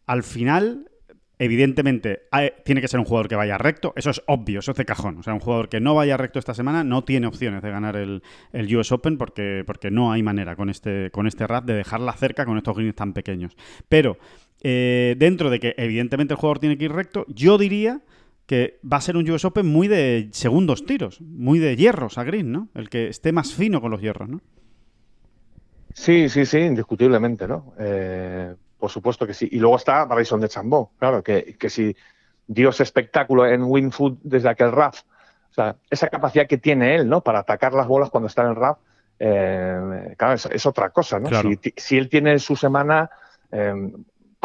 al final Evidentemente, tiene que ser un jugador que vaya recto, eso es obvio, eso es de cajón. O sea, un jugador que no vaya recto esta semana no tiene opciones de ganar el, el US Open porque, porque no hay manera con este, con este RAP de dejarla cerca con estos greens tan pequeños. Pero eh, dentro de que evidentemente el jugador tiene que ir recto, yo diría que va a ser un US Open muy de segundos tiros, muy de hierros a green, ¿no? El que esté más fino con los hierros, ¿no? Sí, sí, sí, indiscutiblemente, ¿no? Eh, por supuesto que sí. Y luego está Bryson de Chambó, claro, que, que si dio ese espectáculo en Winfood desde aquel RAF, o sea, esa capacidad que tiene él, ¿no? Para atacar las bolas cuando está en el RAF, eh, claro, es, es otra cosa, ¿no? Claro. Si, si él tiene su semana, eh,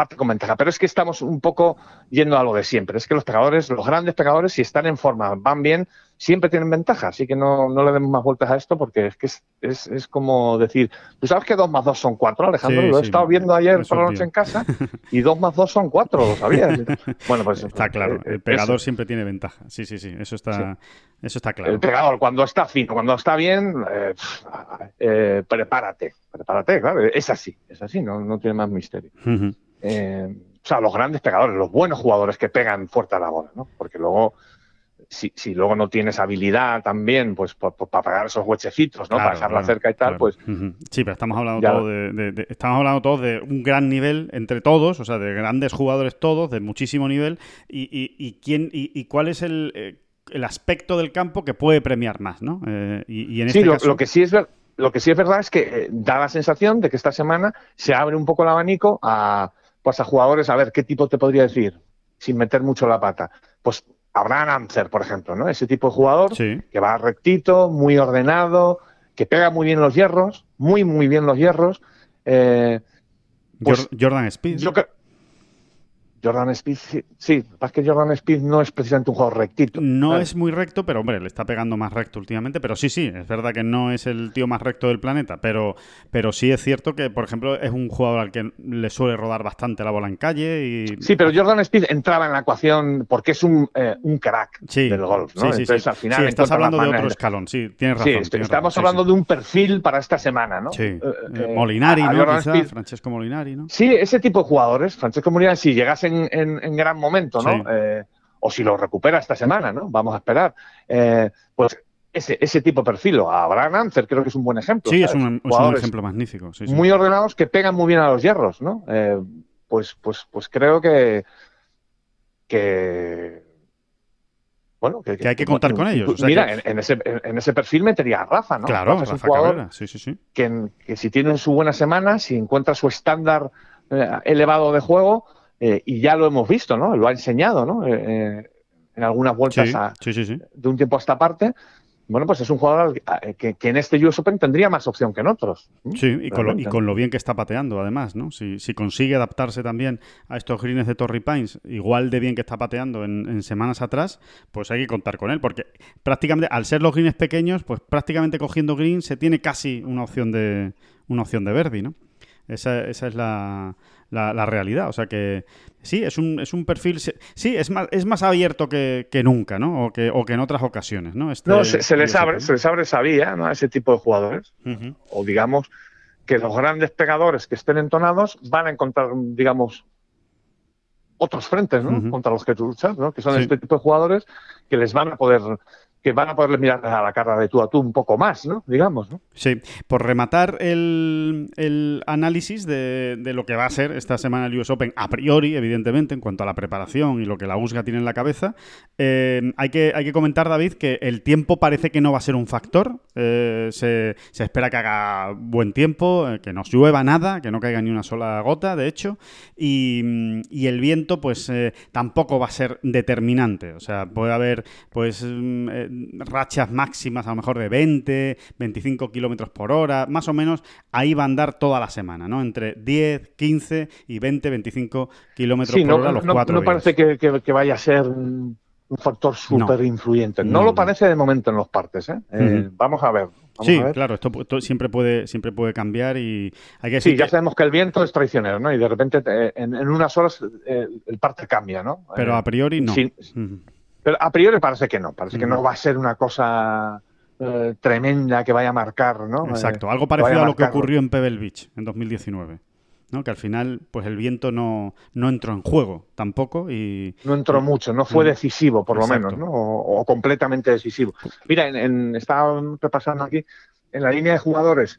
parte con ventaja. Pero es que estamos un poco yendo a lo de siempre. Es que los pegadores, los grandes pegadores, si están en forma, van bien, siempre tienen ventaja. Así que no, no le demos más vueltas a esto porque es que es, es, es como decir, ¿tú sabes que dos más dos son cuatro, Alejandro? Sí, lo he sí, estado viendo ayer por la noche en casa y dos más dos son cuatro, ¿lo sabías? Bueno, pues Está claro, eh, el pegador eso. siempre tiene ventaja. Sí, sí, sí, eso está, eso está claro. El pegador, cuando está fino, cuando está bien, eh, eh, prepárate, prepárate, claro, es así, es así, no, no tiene más misterio. Eh, o sea, los grandes pegadores, los buenos jugadores que pegan fuerte a la bola, ¿no? Porque luego, si, si luego no tienes habilidad también, pues para pegar esos huechecitos, ¿no? Claro, para dejarla claro, cerca y tal, claro. pues. Sí, pero estamos hablando Ya. todo de, de- de- estamos hablando todos de un gran nivel entre todos, o sea, de grandes jugadores todos, de muchísimo nivel, y, y- y quién y, y cuál es el, eh, el aspecto del campo que puede premiar más, ¿no? Eh, y, y en Sí, este lo, caso, lo que sí es ver- lo que sí es verdad es que eh, da la sensación de que esta semana se abre un poco el abanico a, pues a jugadores, a ver, ¿qué tipo te podría decir? Sin meter mucho la pata. Pues Abraham Ancer, por ejemplo, ¿no? Ese tipo de jugador sí, que va rectito, muy ordenado, que pega muy bien los hierros, muy, muy bien los hierros. Eh, pues, Jor- Jordan Speed. yo Jordan Speed, sí, sí, es que Jordan Speed no es precisamente un jugador rectito. No ¿sabes? es muy recto, pero hombre, le está pegando más recto últimamente. Pero sí, sí, es verdad que no es el tío más recto del planeta. Pero, pero sí es cierto que, por ejemplo, es un jugador al que le suele rodar bastante la bola en calle. Y... Sí, pero Jordan Speed entraba en la ecuación porque es un, eh, un crack Sí, del golf, ¿no? sí, sí, Entonces al final estás hablando de otro escalón, sí, tienes razón. tienes estamos razón, hablando de un perfil para esta semana, ¿no? Sí, Eh, eh, Molinari, ¿no? Quizá, Francesco Molinari, ¿no? Sí, ese tipo de jugadores, Francesco Molinari, si llegasen en, en gran momento, ¿no? Sí. Eh, o si lo recupera esta semana, ¿no? Vamos a esperar. Eh, pues ese, ese tipo de perfil, o a Abraham Ancer creo que es un buen ejemplo. Sí, es un, es un ejemplo magnífico. sí, sí. muy ordenados que pegan muy bien a los hierros, ¿no? Eh, pues, pues, pues creo que, que bueno, Que hay que contar con ellos, o sea mira, que- en, en ese, en, en ese perfil metería a Rafa, ¿no? Claro, Rafa es un Rafa jugador sí, sí, sí. que, que si tiene su buena semana, si encuentra su estándar eh, elevado de juego, eh, y ya lo hemos visto, ¿no? Lo ha enseñado, ¿no? Eh, eh, en algunas vueltas Sí, a- sí, sí, sí. de un tiempo a esta parte. Bueno, pues es un jugador que, que en este US Open tendría más opción que en otros. ¿Mm? Sí, y con, lo, y con lo bien que está pateando, además, ¿no? Si, si consigue adaptarse también a estos greens de Torrey Pines, igual de bien que está pateando en, en semanas atrás, pues hay que contar con él, porque prácticamente, al ser los greens pequeños, pues prácticamente cogiendo greens se tiene casi una opción de una opción de Verdi, ¿no? Esa, esa es la, la- la realidad. O sea que sí, es un, es un perfil. Sí, es más, es más abierto que, que nunca, ¿no? O que, o que en otras ocasiones, ¿no? Este No, se, se les US abre, se les abre esa vía ¿no? a ese tipo de jugadores. O digamos que los grandes pegadores que estén entonados van a encontrar, digamos, otros frentes ¿no? Contra los que tú luchas, ¿no? que son Sí. este tipo de jugadores que les van a poder que van a poder mirar a la cara de tú a tú un poco más, ¿no? Digamos, ¿no? Sí, por rematar el, el análisis de, de, lo que va a ser esta semana el US Open, a priori, evidentemente, en cuanto a la preparación y lo que la USGA tiene en la cabeza, eh, hay, que, hay que comentar, David, que el tiempo parece que no va a ser un factor. Eh, se, se, espera que haga buen tiempo, eh, que no llueva nada, que no caiga ni una sola gota, de hecho, y, y el viento, pues eh, tampoco va a ser determinante. O sea, puede haber, pues rachas máximas a lo mejor de 20, 25 kilómetros por hora, más o menos ahí va a andar toda la semana, ¿no? Entre 10, 15 y 20, 25 kilómetros sí, por no, hora los no, cuatro no parece que, que, que, vaya a ser un, un factor súper influyente. No, lo parece de momento en los partes, ¿eh? uh -huh. eh vamos a ver. Vamos sí, claro, esto, esto, siempre puede siempre puede cambiar y hay que decir Sí, ya que... sabemos que el viento es traicionero, ¿no? Y de repente eh, en, en, unas horas eh, el parte cambia, ¿no? Pero a priori no. Sí, uh -huh. Pero a priori parece que no, parece que no va a ser una cosa eh, tremenda que vaya a marcar, ¿no? Exacto, algo parecido a, a, lo que ocurrió en Pebble Beach en 2019. ¿no? Que al final, pues el viento no, no entró en juego tampoco y... No entró y, mucho, no fue decisivo por Exacto. lo menos, ¿no? O, o completamente decisivo. Mira, en, en, estaba repasando aquí, en la línea de jugadores,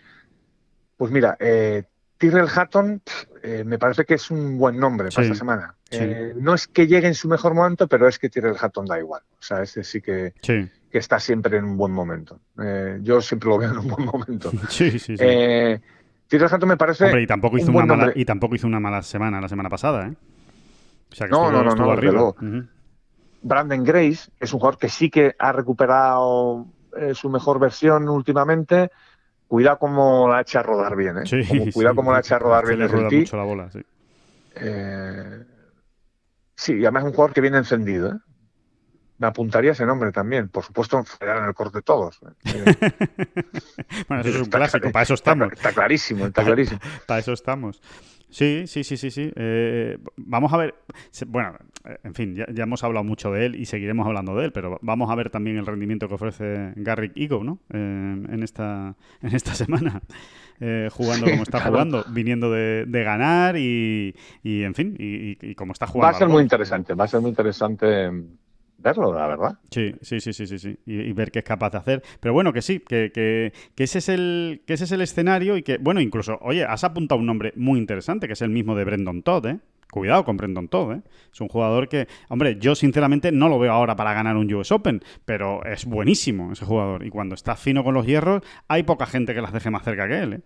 pues mira, eh, Tyrrell Hatton eh, me parece que es un buen nombre para esta semana. Sí. Eh, no es que llegue en su mejor momento, pero es que Tyrrell Hatton da igual. O sea, ese sí que, Sí, que está siempre en un buen momento. Eh, yo siempre lo veo en un buen momento. sí, sí. sí. Tyrrell Hatton me parece. Hombre, y tampoco, hizo un una mala, nombre. y tampoco hizo una mala semana la semana pasada, ¿eh? O sea que No, no, no, no, arriba. Ujú. Brandon Grace es un jugador que sí que ha recuperado su mejor versión últimamente. Cuidado como la echa a rodar bien, ¿eh? Sí, Como- cuidado sí. como la echa a rodar bien le el tee. mucho la bola, sí. Eh, sí, y además es un jugador que viene encendido, ¿eh? Me apuntaría ese nombre también. Por supuesto, en el corte todos. ¿eh? Bueno, eso es un Está- clásico, para eso estamos. Está, clarísimo, está clarísimo. Para eso estamos. Sí, sí, sí, sí, sí. Eh, vamos a ver. Bueno, eh, en fin, ya, ya hemos hablado mucho de él y seguiremos hablando de él, pero vamos a ver también el rendimiento que ofrece Garrick Ego, ¿no? Eh, en esta en esta semana. Eh, jugando como está jugando, viniendo de, de ganar y, y, en fin, y, y- y como está Va jugando. a ser muy interesante, va a ser muy interesante verlo, la verdad. Sí, sí, sí, sí, sí, sí. Y, ver qué es capaz de hacer. Pero bueno, que sí, que, que, que ese es el, que ese es el escenario y que, bueno, incluso, oye, has apuntado un nombre muy interesante, que es el mismo de Brendan Todd, ¿eh? Cuidado con Brendan Todd, ¿eh? Es un jugador que, hombre, yo sinceramente no lo veo ahora para ganar un US Open, pero es buenísimo ese jugador. Y cuando está fino con los hierros, hay poca gente que las deje más cerca que él, ¿eh?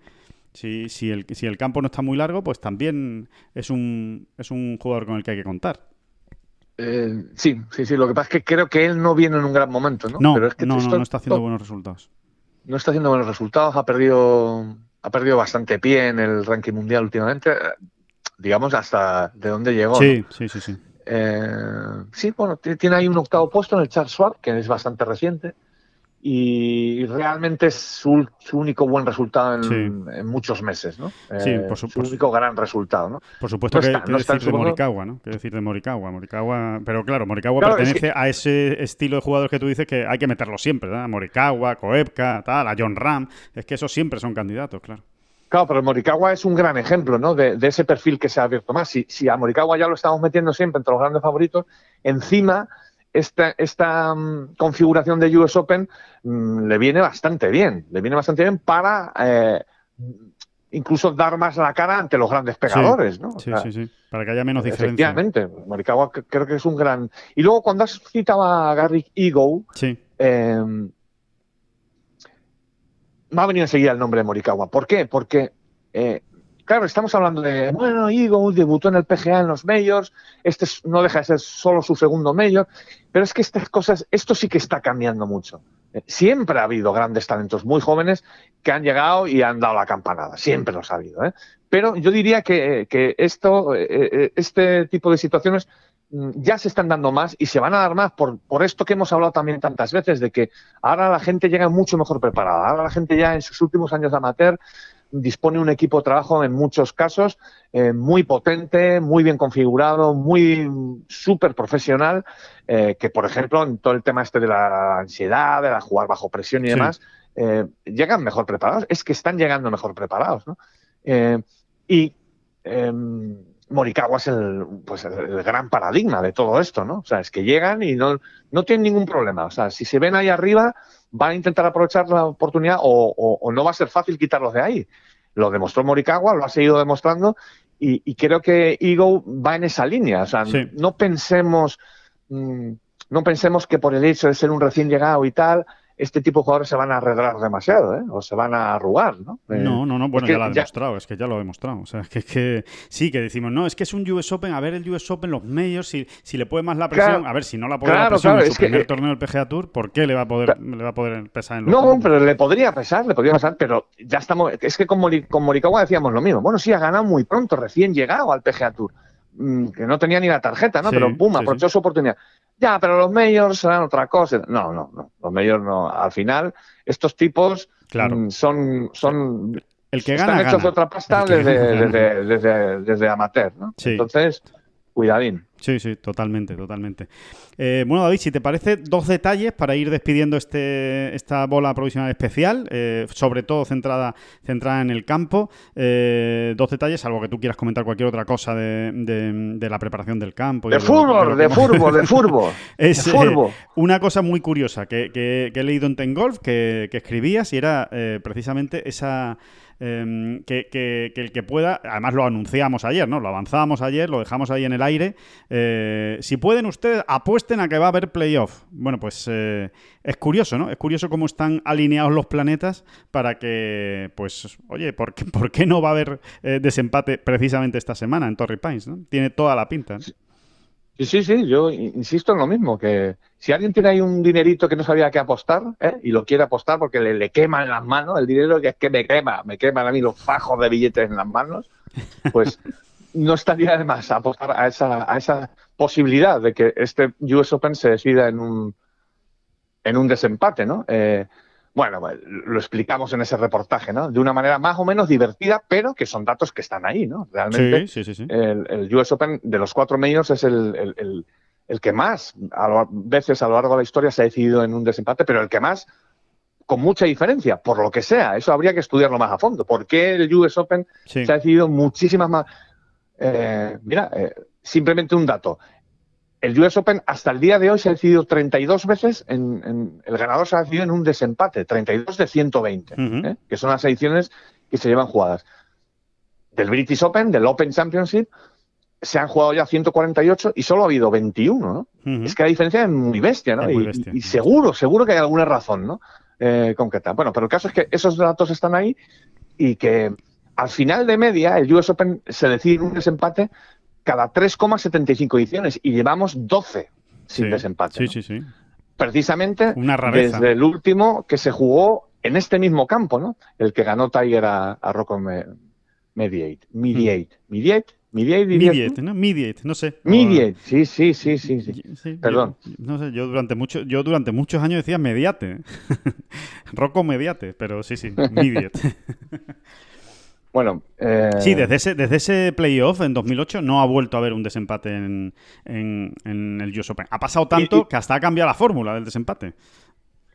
Si, si, el, si el campo no está muy largo, pues también es un, es un jugador con el que hay que contar. Eh, sí, sí, sí. Lo que pasa es que creo que él no viene en un gran momento, ¿no? No, Pero es que no, no, no está haciendo buenos resultados. no está haciendo buenos resultados, ha perdido, ha perdido bastante pie en el ranking mundial últimamente, eh, digamos hasta de dónde llegó. Sí, ¿no? sí, sí, sí. Eh, sí, bueno, tiene ahí un octavo puesto en el Charles Schwab, que es bastante reciente, y realmente es su, su único buen resultado en, Sí. en muchos meses, ¿no? Sí, Eh, por su- su por su- único gran resultado, ¿no? Por supuesto No que, está- que no decir de Morikawa, ¿no? Que decir de Morikawa, Morikawa, pero claro, Morikawa Claro, es pertenece a ese estilo de jugadores que tú dices que hay que meterlo siempre, ¿verdad? Morikawa, Koepka, tal, a John Ram, es que esos siempre son candidatos, claro. Claro, pero Morikawa es un gran ejemplo, ¿no? De, de ese perfil que se ha abierto más. Si, si a Morikawa ya lo estamos metiendo siempre entre los grandes favoritos, encima esta, esta mm, configuración de US Open mm, le viene bastante bien. Le viene bastante bien para eh, incluso dar más la cara ante los grandes pegadores, ¿no? O Sí, sea, sí, sí, para que haya menos diferencia. Efectivamente, Morikawa creo que es un gran. Y luego cuando has citado a Garrick Ego, Sí, eh, me ha venido enseguida el nombre de Morikawa. ¿Por qué? Porque, eh, claro, estamos hablando de, bueno, Eagle debutó en el PGA en los Majors, este es- no deja de ser solo su segundo Major, pero es que estas cosas, esto sí que está cambiando mucho. Eh, Siempre ha habido grandes talentos muy jóvenes que han llegado y han dado la campanada, siempre los ha habido. ¿eh? Pero yo diría que, que esto, eh, este tipo de situaciones mm, ya se están dando más y se van a dar más por, por esto que hemos hablado también tantas veces, de que ahora la gente llega mucho mejor preparada. Ahora la gente ya en sus últimos años de amateur dispone un equipo de trabajo en muchos casos eh, muy potente, muy bien configurado, muy súper profesional, eh, que por ejemplo en todo el tema este de la ansiedad, de la jugar bajo presión y Sí. demás, eh, llegan mejor preparados. Es que están llegando mejor preparados, ¿no? Y em, Morikawa es el, pues el, gran paradigma de todo esto, ¿no? O sea, es que llegan y no, no tienen ningún problema. O sea, si se ven ahí arriba, van a intentar aprovechar la oportunidad o, no va a ser fácil quitarlos de ahí. Lo demostró Morikawa, lo ha seguido demostrando y, creo que Ego va en esa línea. O sea, no pensemos, mm, no pensemos que por el hecho de ser un recién llegado y tal, este tipo de jugadores se van a arredrar demasiado, ¿eh? O se van a arrugar, ¿no? Eh, no, no, no, bueno, ya lo ha demostrado, es que ya lo ha demostrado. O sea, es que, que sí, que decimos, no, es que es un US Open, a ver el US Open, los medios, si, si le puede más la presión, a ver, si no la puede la presión en su primer eh, torneo del PGA Tour, ¿por qué le va a poder, le va a poder pesar en los No, pero le podría pesar, le podría pesar, pero ya estamos, es que con, con Morikawa decíamos lo mismo. Bueno, sí, ha ganado muy pronto, recién llegado al PGA Tour, que no tenía ni la tarjeta, ¿no? pero pum, aprovechó su oportunidad ya, pero los mayors serán otra cosa. No, no, no. Los mayors no. Al final, estos tipos mm, son, son. El que gana. Están hechos de otra pasta desde, desde, desde, amateur, ¿no? Entonces, cuidadín. Sí, sí, totalmente, totalmente. Eh, bueno, David, si te parece, dos detalles para ir despidiendo este, esta bola provisional especial, eh, sobre todo centrada, centrada en el campo. Eh, dos detalles, salvo que tú quieras comentar cualquier otra cosa de, la preparación del campo. De, fútbol, de, fútbol, de fútbol, es, una cosa muy curiosa que, he leído en Ten Golf que, que escribías y era precisamente esa Em, que, el que pueda, además lo anunciamos ayer, ¿no? Lo avanzábamos ayer, lo dejamos ahí en el aire. Eh, si pueden ustedes, apuesten a que va a haber playoff. Bueno, pues eh, es curioso, ¿no? Es curioso cómo están alineados los planetas para que, pues, oye, ¿por qué, ¿por qué no va a haber eh, desempate precisamente esta semana en Torrey Pines? ¿no? Tiene toda la pinta. Sí, sí, sí, yo insisto en lo mismo, que si alguien tiene ahí un dinerito que no sabía qué apostar ¿eh? y lo quiere apostar porque le, le quema en las manos el dinero, que es que me quema, me queman a mí los fajos de billetes en las manos, pues no estaría de más apostar a esa, a esa posibilidad de que este US Open se decida en un, en un desempate, ¿no? Eh, bueno, pues, lo explicamos en ese reportaje, ¿no? De una manera más o menos divertida, pero que son datos que están ahí, ¿no? Realmente, sí, sí, sí, el, US Open de los cuatro medios es el, que más, a veces a lo largo de la historia se ha decidido en un desempate, pero el que más, con mucha diferencia, por lo que sea. Eso habría que estudiarlo más a fondo. ¿Por qué el US Open se ha decidido muchísimas más? Eh, mira, eh, simplemente un dato el US Open hasta el día de hoy se ha decidido 32 veces, en, el ganador se ha decidido en un desempate, 32 de 120, ¿eh? que son las ediciones que se llevan jugadas. Del British Open, del Open Championship, se han jugado ya 148 y solo ha habido 21, ¿no? Es que la diferencia es muy bestia, ¿no? y, seguro, seguro que hay alguna razón, ¿no? Eh, concreta. Bueno, pero el caso es que esos datos están ahí y que al final de media el US Open se decide en un desempate cada 3,75 ediciones y llevamos 12 sin desempate. Sí, sí, sí. Precisamente desde el último que se jugó en este mismo campo, ¿no? El que ganó Tiger a, a Rocco Mediate. Mediate. Mediate. Mediate, Mediate, ¿no? Mediate, no sé. Mediate, sí, sí, sí, sí. Perdón. no sé, yo durante, mucho, yo durante muchos años decía Mediate. Rocco Mediate, pero sí, sí, Mediate. Bueno, eh... sí, desde ese, desde ese playoff en 2008 no ha vuelto a haber un desempate en, el US Open. Ha pasado tanto que hasta ha cambiado la fórmula del desempate.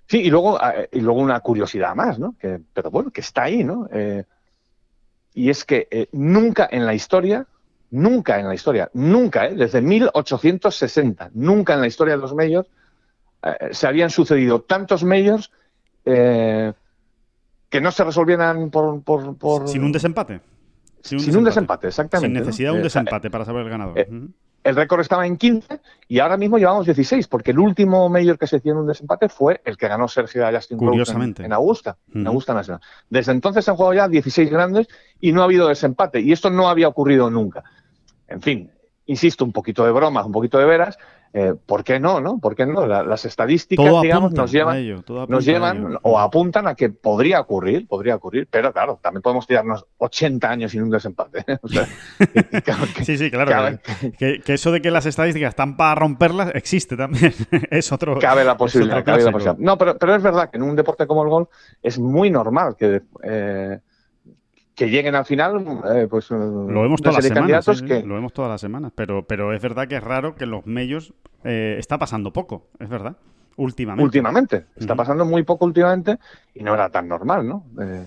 Sí, y luego, eh, y luego una curiosidad más, ¿no? Que, pero bueno, que está ahí, ¿no? Eh, y es que eh, nunca en la historia, nunca en la historia, nunca, desde 1860, nunca en la historia de los medios se habían sucedido tantos medios que no se resolvieran por... por, Sin un desempate. Sin un, desempate. exactamente. Sin necesidad de un eh, desempate para saber el ganador. Eh, el récord estaba en 15 y ahora mismo llevamos 16, porque el último mayor que se hizo en un desempate fue el que ganó Sergio Justin Curiosamente. En, Augusta, en Augusta Nacional. Desde entonces se han jugado ya 16 grandes y no ha habido desempate. Y esto no había ocurrido nunca. En fin, insisto, un poquito de bromas, un poquito de veras, eh, ¿por qué no? no? ¿Por qué no? las estadísticas, digamos, nos llevan, nos llevan o apuntan a que podría ocurrir, podría ocurrir, pero claro, también podemos tirarnos 80 años sin un desempate. sí, sí, claro. que, eso de que las estadísticas están para romperlas existe también. es otro. Cabe la posibilidad, cabe la posibilidad. No, pero, pero es verdad que en un deporte como el golf es muy normal que. Eh, que lleguen al final, eh, pues lo vemos todas las semanas, lo vemos todas las semanas, pero pero es verdad que es raro que los medios eh, está pasando poco, es verdad, últimamente. Últimamente, está pasando muy poco últimamente y no era tan normal, ¿no? Eh,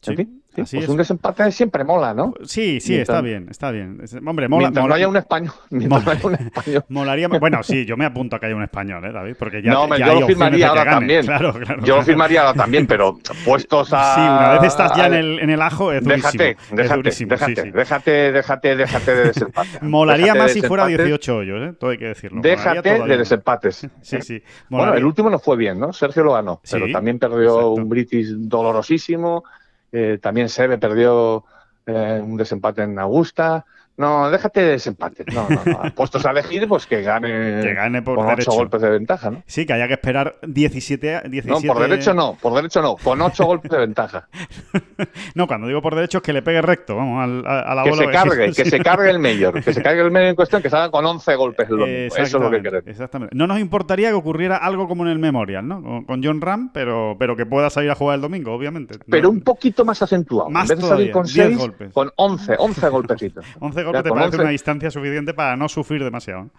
sí. Sí, Así pues es. un desempate siempre mola, ¿no? Sí, sí, Mientras- está bien, está bien. Hombre, mola, mientras mola- no haya un español. Mientras no haya un español. molaría. Bueno, sí, yo me apunto a que haya un español, ¿eh, David? Porque ya, no, hombre, ya yo hay lo firmaría ahora gane. también. Claro, claro. Yo lo firmaría ahora también, pero puestos a. Sí, una vez estás ya en el, en el ajo, es durísimo. Déjate, es déjate, durísimo, déjate, sí, sí. déjate, déjate, déjate de desempate. Molaría Déjate más de si fuera desempates. 18 hoyos, ¿eh? Todo hay que decirlo. Déjate de desempates. Sí, sí. Bueno, el último no fue bien, ¿no? Sergio lo ganó, pero también perdió un British dolorosísimo. Eh, también Sebe perdió eh, un desempate en Augusta. No, déjate de desempates. No, no, no. Puestos a elegir, pues que gane, Que gane por con derecho. ocho golpes de ventaja, ¿no? Sí, que haya que esperar 17, a- 17... No, por derecho no, por derecho no, con ocho golpes de ventaja. No, cuando digo por derecho es que le pegue recto, vamos, al- a, la Que bola. se cargue, que se cargue el mayor, que se cargue el mayor en cuestión, que salga con 11 golpes el domingo. Eso es lo que queremos. exactamente. No nos importaría que ocurriera algo como en el Memorial, ¿no? Con, con John Ram, pero, pero que pueda salir a jugar el domingo, obviamente. Pero No- un poquito más acentuado. Más en vez de salir todavía, con 10 6, golpes. con 11, 11 golpecitos. 11 Ya te parece 11 una distancia suficiente para no sufrir demasiado.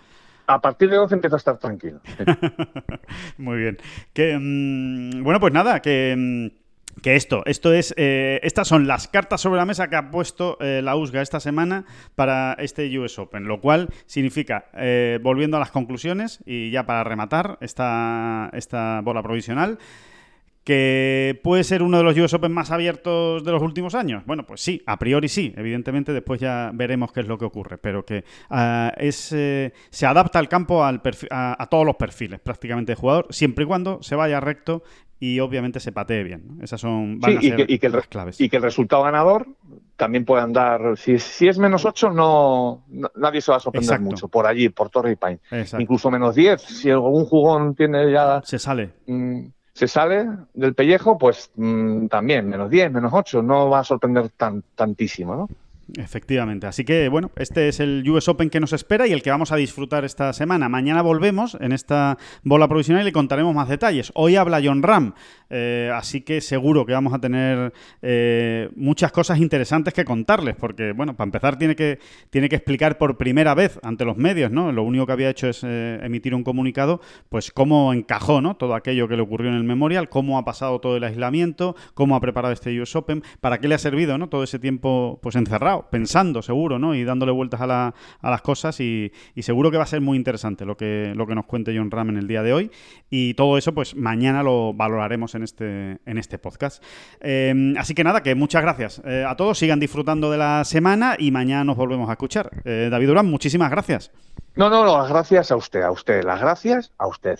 A partir de 11 empiezo a estar tranquilo. Muy bien. Que, mm, bueno, pues nada, que, mm, que esto, esto es, eh, estas son las cartas sobre la mesa que ha puesto eh, la USGA esta semana para este US Open, lo cual significa, eh, volviendo a las conclusiones y ya para rematar esta, esta bola provisional, que puede ser uno de los US Open más abiertos de los últimos años. Bueno, pues sí, a priori sí. Evidentemente, después ya veremos qué es lo que ocurre. Pero que ah, es, eh, se adapta campo al perfi- a, a todos los perfiles prácticamente de jugador, siempre y cuando se vaya recto y obviamente se patee bien. ¿no? Esas son van Sí, a y ser que, y que el, las claves. y que el resultado ganador también puede andar. Si, si es menos 8, no, no- nadie se va a sorprender Exacto. mucho. Por allí, por Torre y Paine. Exacto. Incluso menos 10. Si algún jugón tiene ya. Se sale. mm, se sale del pellejo, pues mm, también, menos 10, menos 8. No va a sorprender tan, tantísimo, ¿no? Efectivamente. Así que, bueno, este es el US Open que nos espera y el que vamos a disfrutar esta semana. Mañana volvemos en esta bola provisional y le contaremos más detalles. Hoy habla John Ram, eh, así que seguro que vamos a tener eh, muchas cosas interesantes que contarles, porque, bueno, para empezar tiene que, tiene que explicar por primera vez ante los medios, ¿no? Lo único que había hecho es eh, emitir un comunicado, pues cómo encajó, ¿no? Todo aquello que le ocurrió en el Memorial, cómo ha pasado todo el aislamiento, cómo ha preparado este US Open, para qué le ha servido, ¿no? Todo ese tiempo, pues encerrado, pensando seguro, ¿no? Y dándole vueltas a, la- a las cosas y, seguro que va a ser muy interesante lo que, lo que nos cuente John Ram en el día de hoy y todo eso, pues mañana lo valoraremos en este, en este podcast. Eh, así que nada, que muchas gracias eh, a todos, sigan disfrutando de la semana y mañana nos volvemos a escuchar. Eh, David Durán, muchísimas gracias. No, no, no, las gracias a usted, a usted. Las gracias a usted.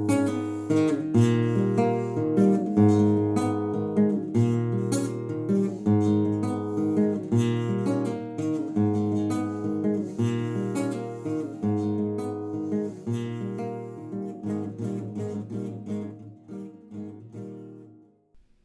thank you